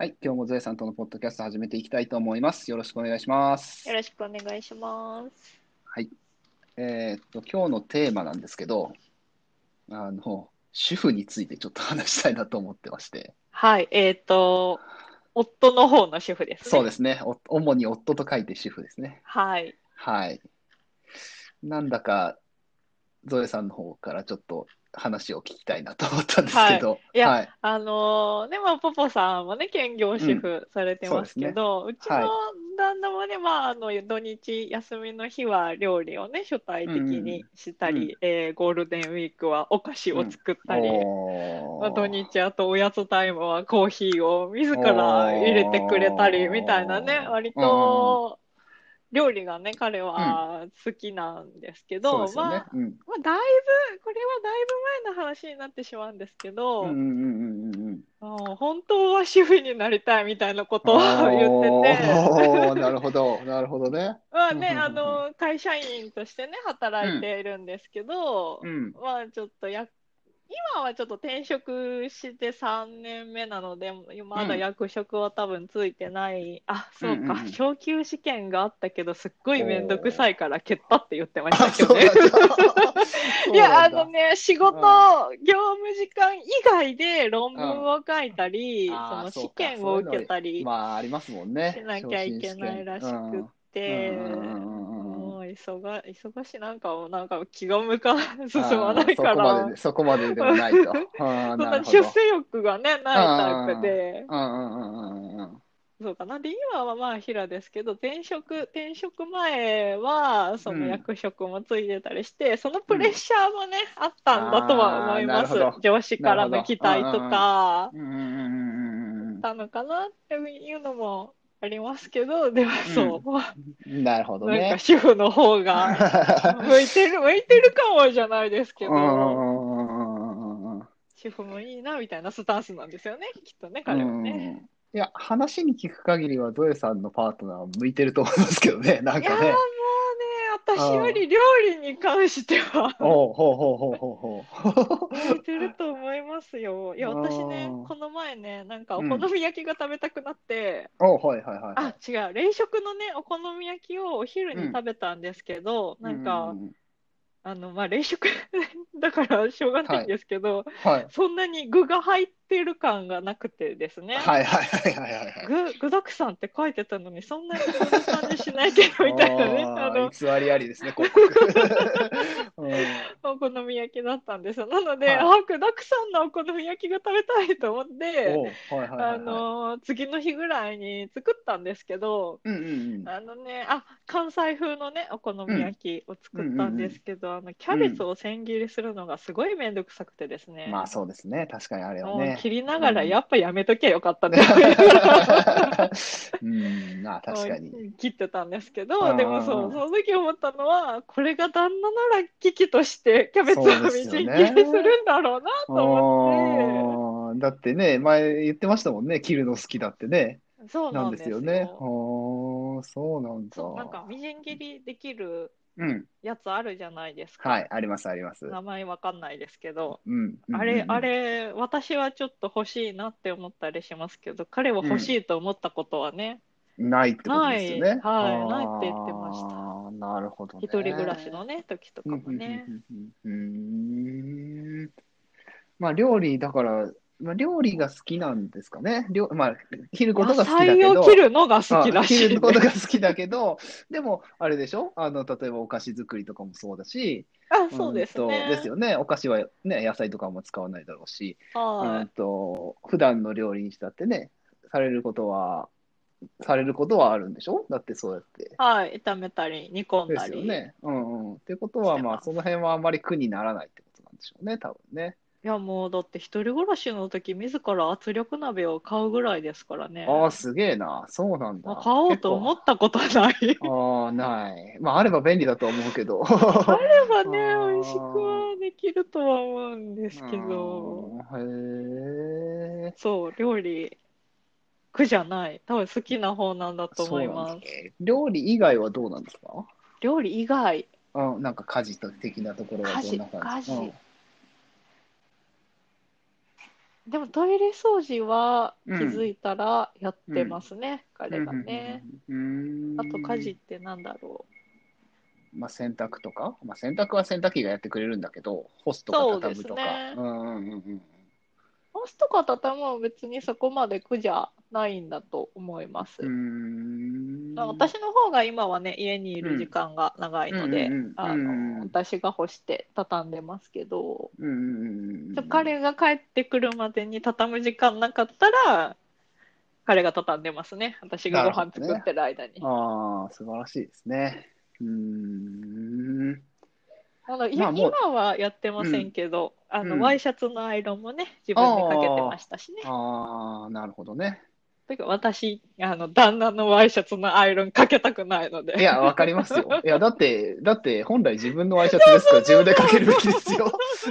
はい、今日もゾエさんとのポッドキャスト始めていきたいと思います。よろしくお願いしますよ。ろしくお願いします。はい。えーっと、今日のテーマなんですけど、あの、主婦についてちょっと話したいなと思ってまして。はい、えっ、と、夫の方の主婦ですね。そうですね。お主に夫と書いて主婦ですね。はい。はい。なんだか、ゾエさんの方からちょっと話を聞きたいなと思ったんですけど、い。やはい。あのーね、まあ、ポポさんもね、兼業主婦されてますけど、うちのはい旦那もね、まあ、あの、土日休みの日は料理をね、主体的にしたり、えーゴールデンウィークはお菓子を作ったり、おー。まあ、土日あとおやつタイムはコーヒーを自ら入れてくれたりみたいなね、割と料理がね、彼は好きなんですけど、そうですよねまあ、。うん。まあ、だいぶ、これはだいぶ前の話になってしまうんですけど、うんうんうんうんうん。あー本当は主婦になりたいみたいなことを言ってて、なるほど、なるほどね。まあね、あの、会社員としてね、働いているんですけど、うん。まあちょっとや、今はちょっと転職して3年目なので、まだ役職は多分ついてない。あ、そうか、うんうん。うん昇給試験があったけど、すっごいめんどくさいから蹴ったって言ってましあ、たけどね。いや、あのね、仕事、うん。業務時間以外で論文を書いたり、うん。その試験を受けたりまあ、ありますもんね。しなきゃいけないらしくって、うんうんうん忙忙しいなんかもなんか気が向か進うんまないかあーそこまらでで、そこまででもないと。なるほど。な出世欲がね、ないタイプで、うんうんうんうんうん。そうかな。で、今はまあ平ですけど、前職、転職前は、そのうん役職もついてたりして、そのプレッシャーもね、あったんだとは思います。上司からの期待とか、うんうんうんうんうんあったのかなっていうのもありますけど、でもそう。なるほどねなんか。主婦の方が 向いてる、向いてるかもじゃないですけど、主婦もいいなみたいなスタンスなんですよね、きっとね、彼はね。うんいや、話に聞く限りは、ゾエさんのパートナーは向いてると思いますけどね、なんかねね。、私より料理に関しては、おうほうほうほうほうほう。向いてると思いますよ。いや、私ねこの前ね、なんかおうん。好み焼きが食べたくなって、おうはいはいはい。はい。あ、違う、冷食のね、お好み焼きをお昼に食べたんですけど、なんか、うんあの、まあ、冷食 だからしょうがないんですけど、はい。そんなに具が入ってる感がなくてですね。はいはいはいはいはいはい。具、具沢山って書いてたのに、そんなにそんな感じしないけど、みたいなね。あの、偽りありですね、広お好み焼きだったんですよ。なので、はいあ、具沢山のお好み焼きが食べたいと思って、はいはいはいはい。あのー次の日ぐらいに作ったんですけど、うんうんうん。あのね、あ、関西風のね、お好み焼きを作ったんですけど、あの、キャベツを千切りするのがすごいめんどくさくてですね。まあそうですね、確かにあれはね。切りながら、うんやっぱやめときゃよかったって思いながらうん、まあ確かに。切ってたんですけうんど、でもそう、その時思ったのは、これが旦那なら危機としてキャベツをみじん切りするんだろうなと思あーだってね、前言ってましたもんね、切るの好きだってね。って、そうななんんですよ。ね。そうなんだ。なんかみじん切りできるうん。やつあるじゃないですか。はい、あります、あります。名前わかんないですけど、うん。うんあれ、うんあれ、私はちょっと欲しいなって思ったりしますけど、彼は欲しいと思ったことはね、ないってことですよね。ないはいないって言ってましたなるほどね。一人暮らしのね、時とかもね。うんうんうんうん。うーん。まあ、料理、だから、まあ、料理が好きなんですかね。料まあ、切ることが好きだけど。野菜を切るのが好きらしいあ切ね、ることが好きだけど、でも、あれでしょ？あの、例えばお菓子作りとかもそうだし、あ、そうですうんね。とですよね。お菓子はね、野菜とかも使わないだろうし、うんはい。と、普段の料理にしたってね、されることは、されることはあるんでしょ？だってそうやって。はい、炒めたり、煮込んでだり。すよね。うんうん。ってことは、まあ、その辺はあんまり苦にならないってことなんでしょうね、多分ね。いや、もうだって一人暮らしの時、自ら圧力鍋を買うぐらいですからね。ああ、すげえな。そうなんだ。まあ買おうと思ったことはない。ああ、ない。まあ、あれば便利だとは思うけど。あればね、あー美味しくはできるとは思うんですけど、うんへえ。そう、料理、苦じゃない。多分好きな方なんだと思います。ですね料理以外はどうなんですか？料理以外、うん、なんか家事的なところはどんな感じ？家事家事でもトイレ掃除は気うん。づいたらやってますね、彼がね。あと家事ってなんだろまあ、洗濯とか、まあ、洗濯は洗濯機がやってくれるんだけど、干すとか畳むとか。そうですね。うんうんうんうん。う。干すとか畳むは別にそこまで苦じゃないんだと思います。私の方が今はね、家にいる時間が長いので、うんうんうんあうんの私が干して畳んでますけど、うんうんうんうん。彼が帰ってくるまでに畳む時間なかったら、彼が畳んでますね。私がご飯作ってる間に。ああ、素晴らしいですね。うーん。あのまあ今はやってませんけど、あのうんワイシャツのアイロンもね、自分でかけてましたしね。ああ、なるほどね。てか私あの、旦那のワイシャツのアイロンかけたくないので。いや、わかりますよ。いや、だって、だって、本来自分のワイシャツですから、自分でかけるべきですよ。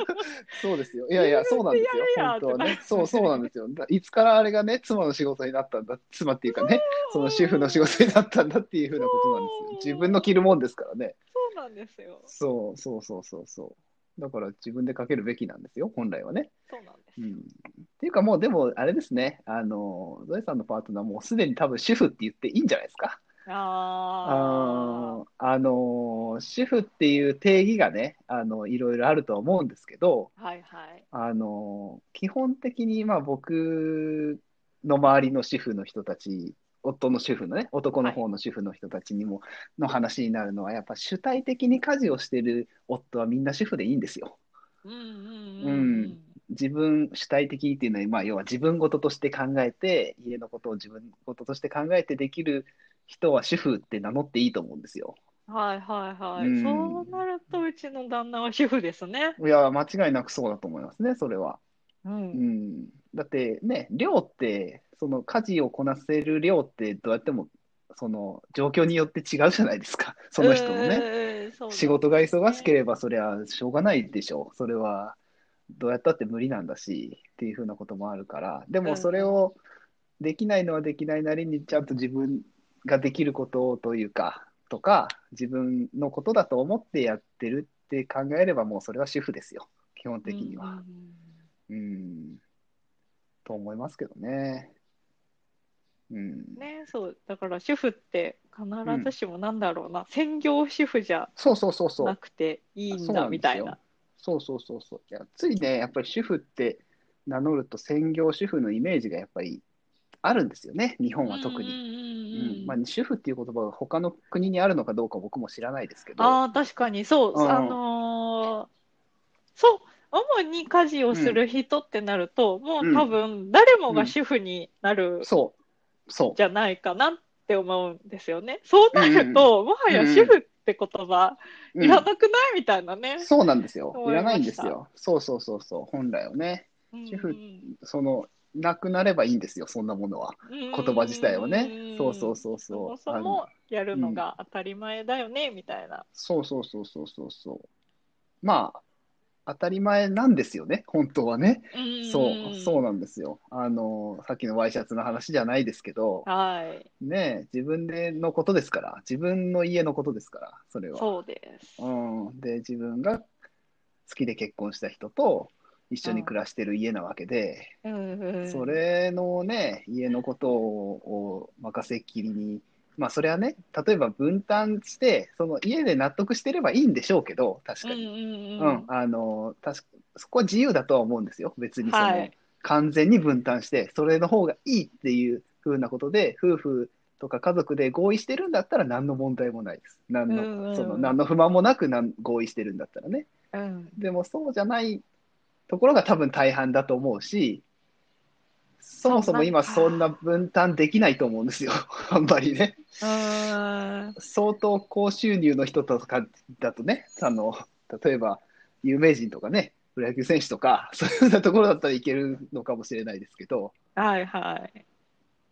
そうですよ。いやいや、そうなんですよ。本当はね。そう、そうなんですよ。だいつからあれがね、妻の仕事になったんだ、妻っていうかね、その主婦の仕事になったんだっていうふうなことなんですよ。自分の着るもんですからね。そうなんですよ。そう、そうそうそうそう。だから自分でかけるべきなんですよ、本来はね。そうなんですよ。うん。っていうかもう、でも、あれですね、あの、ゾエさんのパートナーもうすでに多分主婦って言っていいんじゃないですか。ああーあの主婦っていう定義がねあのいろいろあるとは思うんですけどあ、はいはい。あの基本的にまあ僕の周りの主婦の人たち夫の主婦のね男の方の主婦の人たちにも、の話になるのはやっぱ主体的に家事をしてる夫はみんな主婦でいいんですよ。うんうんうんうん自分主体的っていうのは、まあ、要は自分事として考えて家のことを自分事として考えてできる人は主婦って名乗っていいと思うんですよ。はいはいはい。うんそうなると、うちの旦那は主婦ですね。いや、間違いなくそうだと思いますね、それは。う。うんん。だってね、量って、その家事をこなせる量ってどうやっても、その状況によって違うじゃないですか、その人のね。ね仕事が忙しければ、そりゃしょうがないでしょう。それは、どうやったって無理なんだし、っていうふうなこともあるから。でも、それをできないのはできないなりに、ちゃんと自分ができることというか、とか、自分のことだと思ってやってるって考えれば、もうそれは主婦ですよ、基本的には。うん、と思いますけどね。うん。ね、そう、だから主婦って必ずしもなんだろうな、専業主婦じゃそうそうそうそうな。くていいんだみたいな。そうそうそうそう。いやついね、やっぱり主婦って名乗ると専業主婦のイメージがやっぱりあるんですよね、日本は特に。にうんまあ、主婦っていう言葉が他の国にあるのかどうか僕も知らないですけど、ああ、確かにそう、うんあのーそう、主に家事をする人ってなると、もう多分誰もが主婦になるそう、そう。じゃないかなって思うんですよね。そうなると、もはや主婦って言葉うんいらなくないみたいなね。そうなんですよ。思いらないんですよ。そうそうそうそう、本来はね。うん主婦その、なくなればいいんですよ、そんなものは。言葉自体はね。そうそうそうそそう。もそあのもやるのが当たり前だよね、みたいな。そうそうそうそうそうそう。まあ、当たり前なんですよね、本当はね。そう、そうなんですよ。あの、さっきのワイシャツの話じゃないですけど、はい、ね、自分でのことですから、自分の家のことですから、それは。そうです。うん。で、自分が好きで結婚した人と一緒に暮らしてる家なわけで、うんうんそれのね、家のことを任せっきりに、まあ、それはね、例えば分担して、その家で納得してればいいんでしょうけど、確かに。うんうんううんん、あの、確かそこは自由だとは思うんですよ。別にその、はい完全に分担して、それの方がいいっていう風なことで、夫婦とか家族で合意してるんだったら何の問題もないです。何の、うんうんその、何の不満もなく合意してるんだったらね。うんでもそうじゃないところが多分大半だと思うし、そもそも今そんな分担できないと思うんですよ。あんまりね。うん相当高収入の人とかだとね、あの、例えば有名人とかね、プロ野球選手とか、そういうなところだったらいけるのかもしれないですけど、はいはい。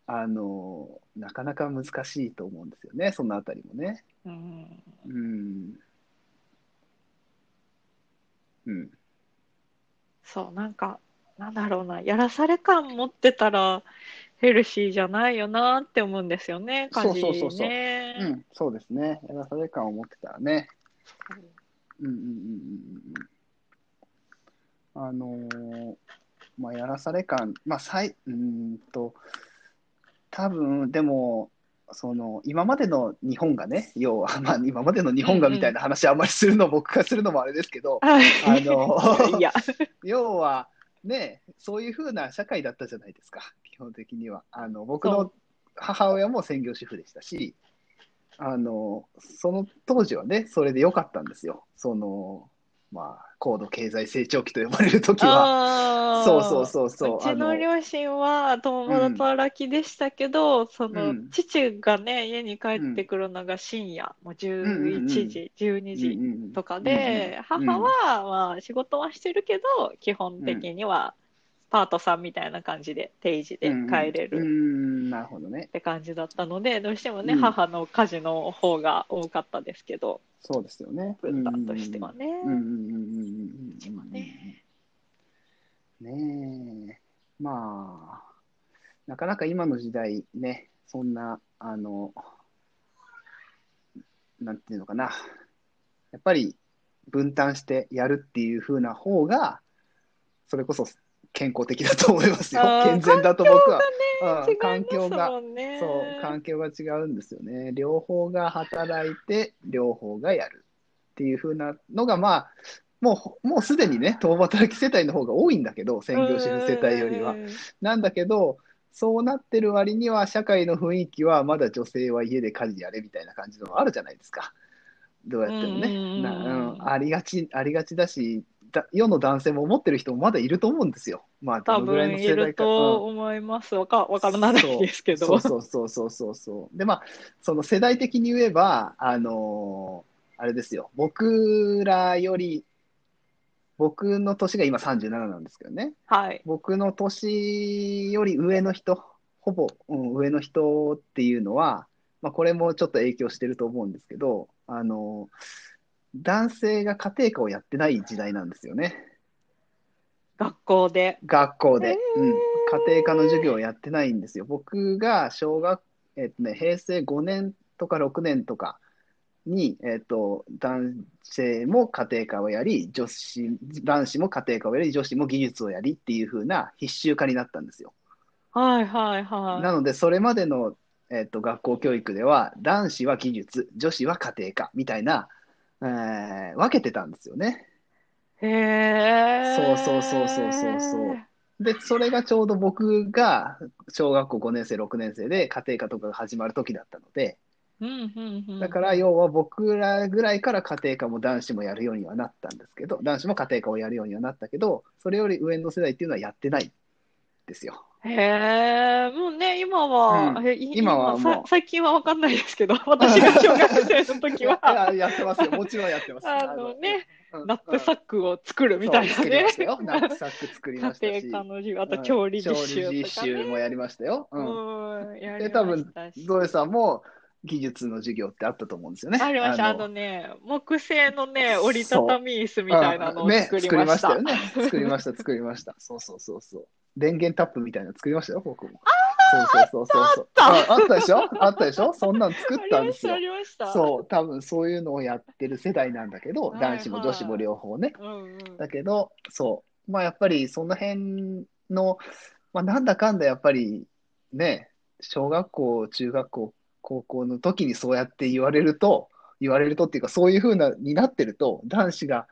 あの、なかなか難しいと思うんですよね、そのあたりもね。うんうん。うん。そう、なんか、なんだろうな、やらされ感持ってたらヘルシーじゃないよなって思うんですよね、家事そうそうそうそうね。うん、そうですね。やらされ感を持ってたらね。うんうんうん。あのーまあ、やらされ感、まあ、さいうーんと、多分でも、その今までの日本がね、要は、まあ、今までの日本がみたいな話、あんまりするの、僕がするのもあれですけど、はい。あの 要はね、そういうふうな社会だったじゃないですか、基本的には。あの僕の母親も専業主婦でしたし、あのその当時はね、それで良かったんですよ。そのまあ、高度経済成長期と呼ばれる時は。そうそうそうそう。うちあのの両親は共働きでしたけど、そのうん。父がね、家に帰ってくるのが深夜、もう11時、12時とかで、母は、まあ、仕事はしてるけど、基本的にはパートさんみたいな感じで定時で帰れる。ん、なるほどね。っ。て感じだったので、どうしてもね、うん。母の家事の方が多かったですけど、そうですよね。分担としてはね。ねえ、まあ、なかなか今の時代ね、そんな、あの、なんていうのかな、やっぱり分担してやるっていう風な方が、それこそ健康的だと思いますよ。健全だと僕は。環境がますもんね。そう、環境が違うんですよね。両方が働いて、両方がやるっていう風なのが、まあ、もう、もうすでにね、共働き世帯の方が多いんだけど、専業主婦世帯よりはう。んなんだけど、そうなってる割には、社会の雰囲気は、まだ女性は家で家事やれみたいな感じのがあるじゃないですか。どうやってもね。うんなうん、ありがち、ありがちだし、だ世の男性も思ってる人もまだいると思うんですよ。まあ、ど多のぐらいの分いる世代か。うんと思います。わかわからないですけど。そうそうそうそうそうそう。で、まあ、その世代的に言えば、あのーあれですよ、僕らより、僕の年が今37なんですけどね、はい。僕の年より上の人、ほぼ、うん、上の人っていうのは、まあ、これもちょっと影響してると思うんですけど、あのー男性が家庭科をやってない時代なんですよね。学校で。学校で、うん、家庭科の授業をやってないんですよ。僕が小学、えっとね、平成5年とか6年とかに、えっと、男性も家庭科をやり、女子、男子も家庭科をやり、女子も技術をやりっていう風な必修化になったんですよ。はいはいはい。なので、それまでの、えっと、学校教育では、男子は技術、女子は家庭科みたいな、えー分けてたんですよね。へえ。そうそうそうそうそうそうで、それがちょうど僕が小学校5年生、6年生で家庭科とかが始まる時だったので、うんうんうん。だから要は僕らぐらいから家庭科も男子もやるようにはなったんですけど、男子も家庭科をやるようにはなったけど、それより上の世代っていうのはやってないんですよ。へえ、もうね、今は、うんえい今はもうさ最近は分かんないですけど、私が小学生の時は、いややってますよ。もちろんやってます。あのね、うんナップサックを作るうんみたいそう作りまし。たよ。ナップサック作りましたし。家庭科の授業、あと調理実習調理実とかね。習もやりましたよ。うんうん、やりで、ま多分したし。ゾエさんも技術の授業ってあったと思うんですよね。ありました。あののね、木製のね、折りたたみ椅子みたいなのをね、作り作りました。ましたよね。作りました、作りました。そうそうそうそう。電源タップみたいなの作りましたよ、僕も。そうそうそうそう。あああったでしょ？あったでしょ？そんなの作ったんですよ。そう、多分そういうのをやってる世代なんだけど、はい男子も女子も両方ね。うんうん。だけど、そう、まあやっぱりその辺の、まあなんだかんだやっぱりね、小学校、中学校、高校の時にそうやって言われると、言われるとっていうか、そういうふうなになってると、男子が、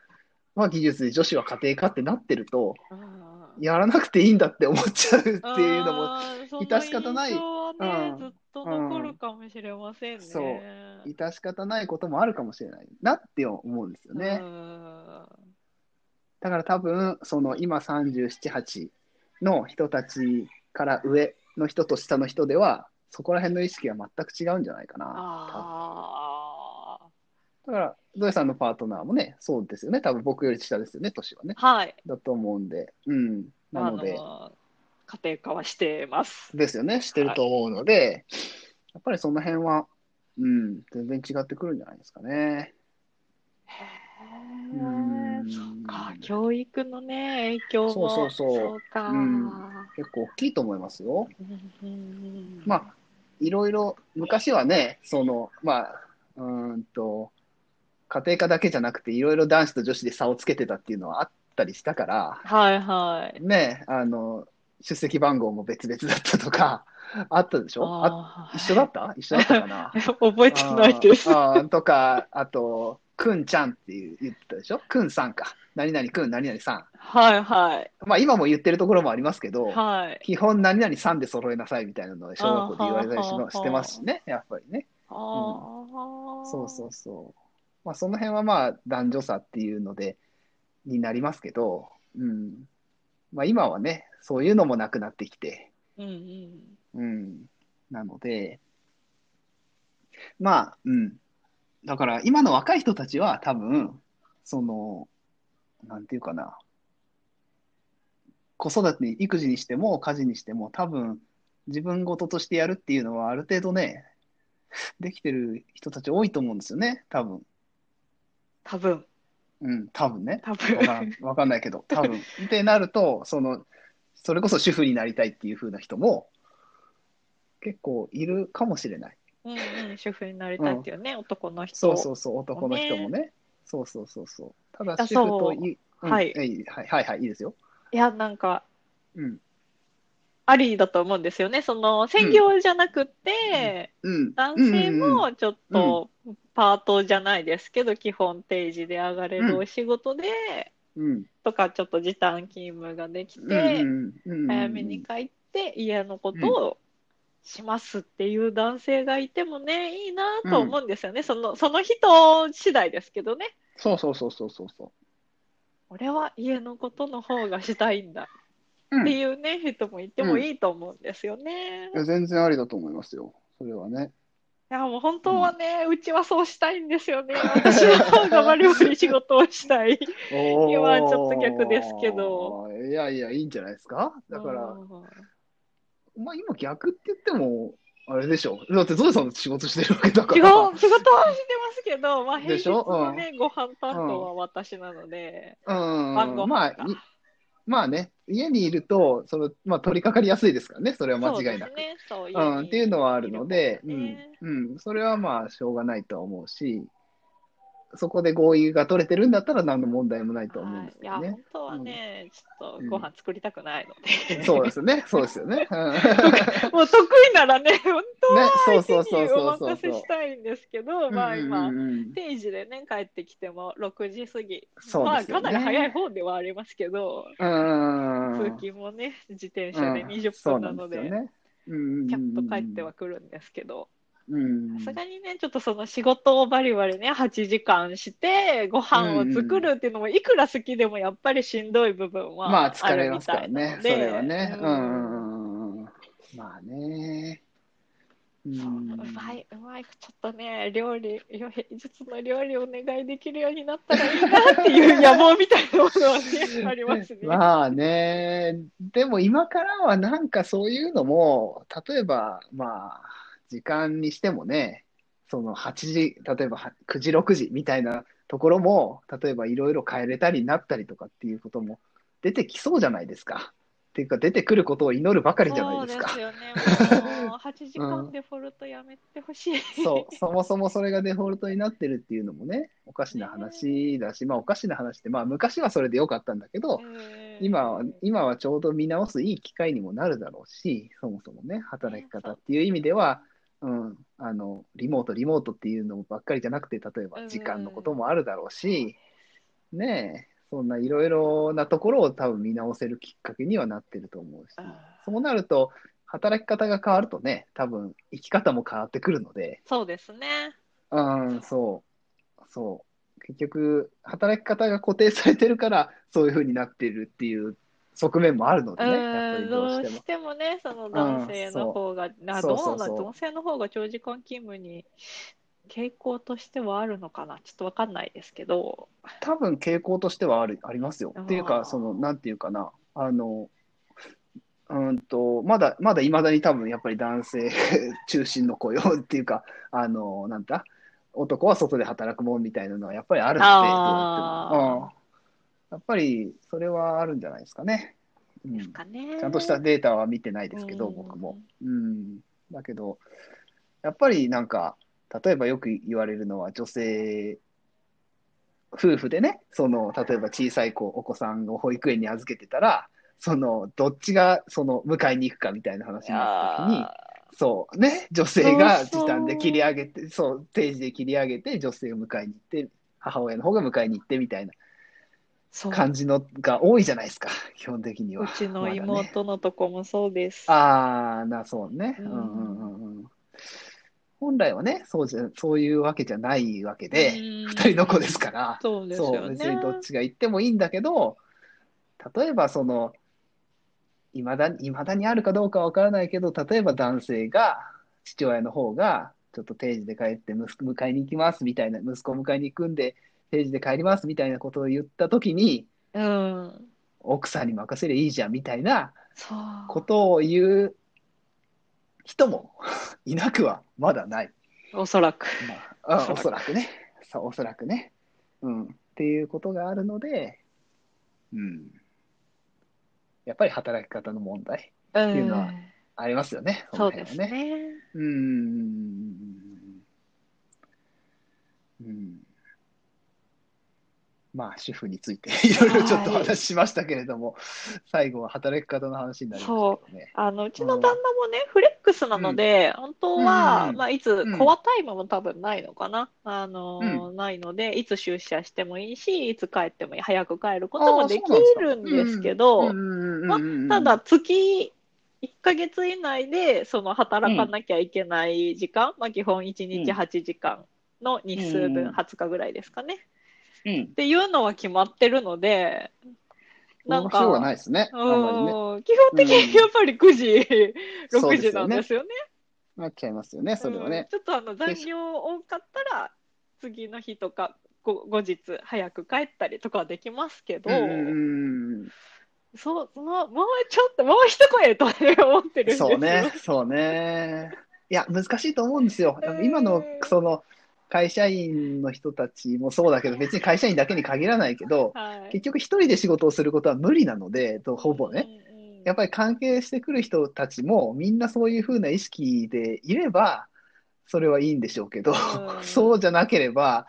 まあ技術で女子は家庭科ってなってると、あーやらなくていいんだって思っちゃうっていうのも、致し方ないねうんずっと残るかもしれませんね。そう致し方ないこともあるかもしれないなって思うんですよね。うんだから多分、その今37、8の人たちから上の人と下の人では、そこら辺の意識は全く違うんじゃないかな。あだから、ゾエさんのパートナーもね、そうですよね。多分僕より下ですよね、年はね。ーはい。だと思うんで。うん。なので、あの家庭科はしてます。ですよね。してると思うので、やっぱりその辺は、うん、全然違ってくるんじゃないですかね。へうえ、んそっか、教育のね、影響も。そうそうそうか。うん結構大きいと思いますよ。まあ、いろいろ、昔はね、その、まあ、うーんと、家庭科だけじゃなくて、いろいろ男子と女子で差をつけてたっていうのはあっったりしたから、はいはい。ね、あの、出席番号も別々だったとか、あったでしょ？ああ一緒だった？一緒だったかな？ー 覚えてないです。あとか、あと、くんちゃんっていう言ってたでしょ？くんさんか。何々くん、何々さん。はいはい。まあ今も言ってるところもありますけど、はい。基本何々さんで揃えなさいみたいなのを小学校で言われたりししてますしね、やっぱりね。ああ、そうそうそう。まあその辺はまあ男女差っていうので、になりますけど、うん。まあ今はね、そういうのもなくなってきて、うんうん。うん。なので、まあ、うん。だから今の若い人たちは多分、その、なんていうかな。子育てに、育児にしても家事にしても多分自分事としてやるっていうのはある程度ね、できてる人たち多いと思うんですよね、多分。多分、うん、多分ね。多分。ん、わかんないけど、多分。ってなると、その、それこそ主婦になりたいっていう風な人も結構いるかもしれない。うんうん、主婦になりたいっていうね、男の人。そうそうそう、男の人もね。そうそうそうそう。ただ、あ主婦とい、うんはいはいはいはい、いいですよ。いや、なんか、うん。ありだと思うんですよね。その、専業じゃなくて、うん。男性うんうんうんもちょっと、パートじゃないですけど、基本定時で上がれるお仕事で、うん。とか、ちょっと時短勤務ができうんて、うんうん早めに帰って家のことをしますっていう男性がいてもね、いいなと思うんですよね。その、その人次第ですけどね。そうそうそうそうそうそ俺は家のことの方がしたいんだっていうね、人もいてもいいと思うんですよね。いや全然ありだと思いますよ。それはね。や、もう本当はね、うちはそうしたいんですよね。私の方がバリバリ仕事をしたい。お今はちょっと逆ですけど。いやいや、いいんじゃないですか？だからう、んまあ今逆って言っても、あれでしょ？だってゾエさん仕事してるわけだか仕ら。事仕事はしてますけど、まあ、平日のね、ご飯担当は私なので、晩ごうん。まあ、飯かいまあね、家にいると、その、まあ取り掛かりやすいですからね。それは間違いなく。そうん、っていうのはあるので、うん、うん、それはまあ、しょうがないとは思うし、そこで合意が取れてるんだったら何の問題もないと思うんですけどね。本。当はね、ちょっとご飯作りたくないので、そうですね、そうですよね。うん。もう得意ならね、本当ねは、そう相手にお任せしたいんですけど、まあうん今、うん。うん定時でね、帰ってきても6時過ぎ、そうまあですよね。かなり早い方ではありますけど、うん。通勤もね、自転車でうん。20そう分なので、んすよね。うんキャッと帰ってはくるんですけど、うんさすがにね、ちょっとその仕事をバリバリね、8時間して、ご飯を作るっていうのも、いくら好きでもやっぱりしんどい部分はまあ疲あるみれますかたいならね、それはね。ううんんうん。まあね。うそう、んうまい、うまい、ちょっとね、料理、平日の料理をお願いできるようになったらいいなっていう野望みたいなものはね、ありますね。まあね、でも今からはなんかそういうのも、例えば、まあ、時間にしてもね、その8時、例えばは9時、6時みたいなところも、例えばいろいろ変えれたりなったりとかっていうことも出てきそうじゃないですか。っていうか、出てくることを祈るばかりじゃないですか。そうですよね。もう8 時間デフォルトやめてほしい。そう、そもそもそれがデフォルトになってるっていうのもね、おかしな話だし、まあおかしな話って、まあ昔はそれでよかったんだけど、今は、今はちょうど見直すいい機会にもなるだろうし、そもそもね、働き方っていう意味では、うん、あの、リモート、リモートっていうのばっかりじゃなくて、例えば時間のこともあるだろうし、ねえ、そんないろいろなところを多分見直せるきっかけにはなってると思うし、そうなると、働き方が変わるとね、多分生き方も変わってくるので、そうですね。うん、そう、そう。結局、働き方が固定されてるから、そういうふうになってるっていう側面もあるのでね、やっぱりどどううしても。し。てもね、その男性の方が、あそう。どうなんそうそう男性の方が長時間勤務に傾向としてはあるのかな、ちょっとわかんないですけど。多分傾向としてはあるありますよ。っていうか、その、なんていうかな、あの、うんと、まだ、まだ未だに多分やっぱり男性 中心の雇用っていうか、あの、なんだ、男は外で働くもんみたいなのはやっぱりあるので、あーどうやってもうんやっぱりそれはあるんじゃないですかね。うんですかね。ちゃんとしたデータは見てないですけど、うん僕も。うん。だけど、やっぱりなんか、例えばよく言われるのは、女性夫婦でね、その、例えば小さい子、お子さんを保育園に預けてたら、その、どっちが、その、迎えに行くかみたいな話になった時に、そうね、女性が時短で切り上げて、そう定時で切り上げて、女性を迎えに行って、母親の方が迎えに行ってみたいな感じのが多いじゃないですか、基本的には。うちの妹のとこもそうです。まね、ああ、な、そうね。うんうんうんうん。本来はね、そうじゃ、そういうわけじゃないわけで、二人の子ですから、そうですよね。そう、別にどっちが行ってもいいんだけど、例えばその、いまだに、未だにあるかどうかわからないけど、例えば男性が、父親の方が、ちょっと定時で帰って息子迎えに行きますみたいな、息子を迎えに行くんで、定時で帰りますみたいなことを言ったときに、うん、奥さんに任せりゃいいじゃんみたいなことを言う人もいなくはまだない。おそらく。まあ、おそらくね。そう、おそらくね。うん。っていうことがあるので、うん。やっぱり働き方の問題っていうのはありますよね。そうですね。うん。うん。まあ、主婦について いろいろちょっと話しましたけれども、はい、最後は働き方の話になりましたね。あのうちの旦那もね、うん、フレックスなので、本当は、うん、まあ、いつ、コアタイムも多分ないのかな、あの、うん、ないので、いつ出社してもいいし、いつ帰ってもいい、早く帰ることもできるんですけど、まあ、ただ月1ヶ月以内でその働かなきゃいけない時間、まあ、基本1日8時間の日数分、20日ぐらいですかね。っていうのは決まってるので、なんか、はないですね。うん、ね、基本的にやっぱり9時、うん、6時なんですよね。なっちゃいますよね、それはね。ちょっとあの残業多かったら、次の日とか後日早く帰ったりとかはできますけど、うんそう、その、もうちょっと、もう一声と、ね、思ってるんですよ。そうね、そうね。いや、難しいと思うんですよ。今の、その、会社員の人たちもそうだけど、別に会社員だけに限らないけど、はい、結局一人で仕事をすることは無理なので、とほぼね、うんうん、やっぱり関係してくる人たちもみんなそういうふうな意識でいれば、それはいいんでしょうけど、うん、そうじゃなければ、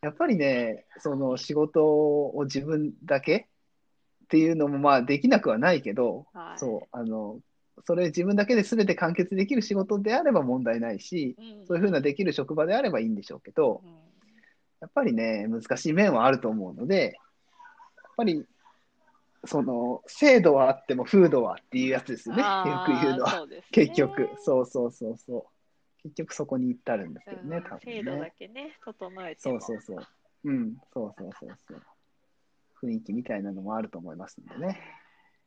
やっぱりね、その仕事を自分だけっていうのもまあできなくはないけど、はい、そう、あの、それ自分だけで全て完結できる仕事であれば問題ないし、うん、そういうふうなできる職場であればいいんでしょうけど、うん、やっぱりね、難しい面はあると思うので、やっぱり、その、制度はあっても風土はっていうやつですよね、よく言うのは。ね、結局、そうそうそうそう。結局そこに行ってあるんですけどね、うん、多分ね。制度だけね、整えてそうそうそう。うん、そうそうそうそう。雰囲気みたいなのもあると思いますんでね。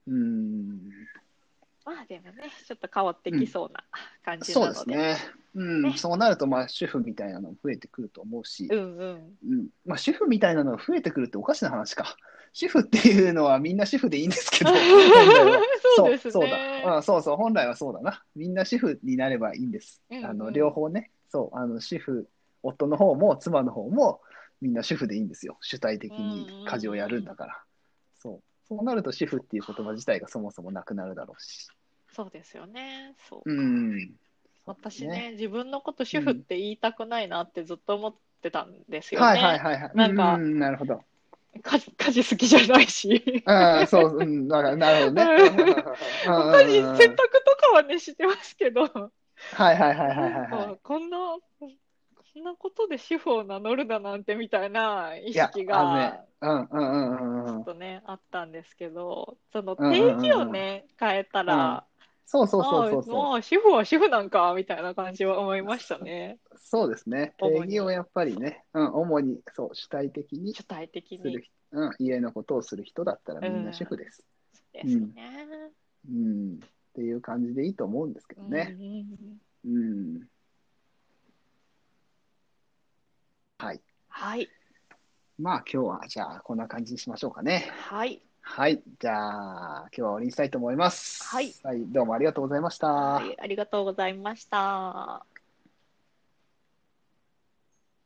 うん。まあでもね、ちょっと変わってきそうな感じなので、そうですね。うん、ね、そうなると、まあ、主婦みたいなの増えてくると思うし、うんうん。うんまあ、主婦みたいなのが増えてくるっておかしな話か。主婦っていうのはみんな主婦でいいんですけど、そうですね。そうだ、うん。そうそう、本来はそうだな。みんな主婦になればいいんです。うんうん、あの両方ね、そう、あの主婦、夫の方も妻の方もみんな主婦でいいんですよ。主体的に家事をやるんだから。そう。そうなると主婦っていう言葉自体がそもそもなくなるだろうし。そうですよね。そううん。私ね、自分のこと主婦って言いたくないなってずっと思ってたんですよね。はいはいはいはい。なんか、んなるほど。家事家事好きじゃないし。ああ、そう、うん、ななるほどね。家事、洗濯とかはね、してますけど。はいはいはいはいはい、はい。こんな、そんなことで主婦を名乗るだなんてみたいな意識が、ちょっとね、あったんですけど、その定義をね、変えたら、そうそうそうそうそう。もう主婦は主婦なんかみたいな感じは思いましたね。そうですね。定義をやっぱりね、うん、主にそう主体的に主体的にうん、家のことをする人だったらみんな主婦です。うん、ですね、うん。うん。っていう感じでいいと思うんですけどね。うん、うんはい。はい。まあ今日はじゃあこんな感じにしましょうかね。はい。はい。じゃあ今日は終わりにしたいと思います。はい。はい。どうもありがとうございました。はい。ありがとうございました。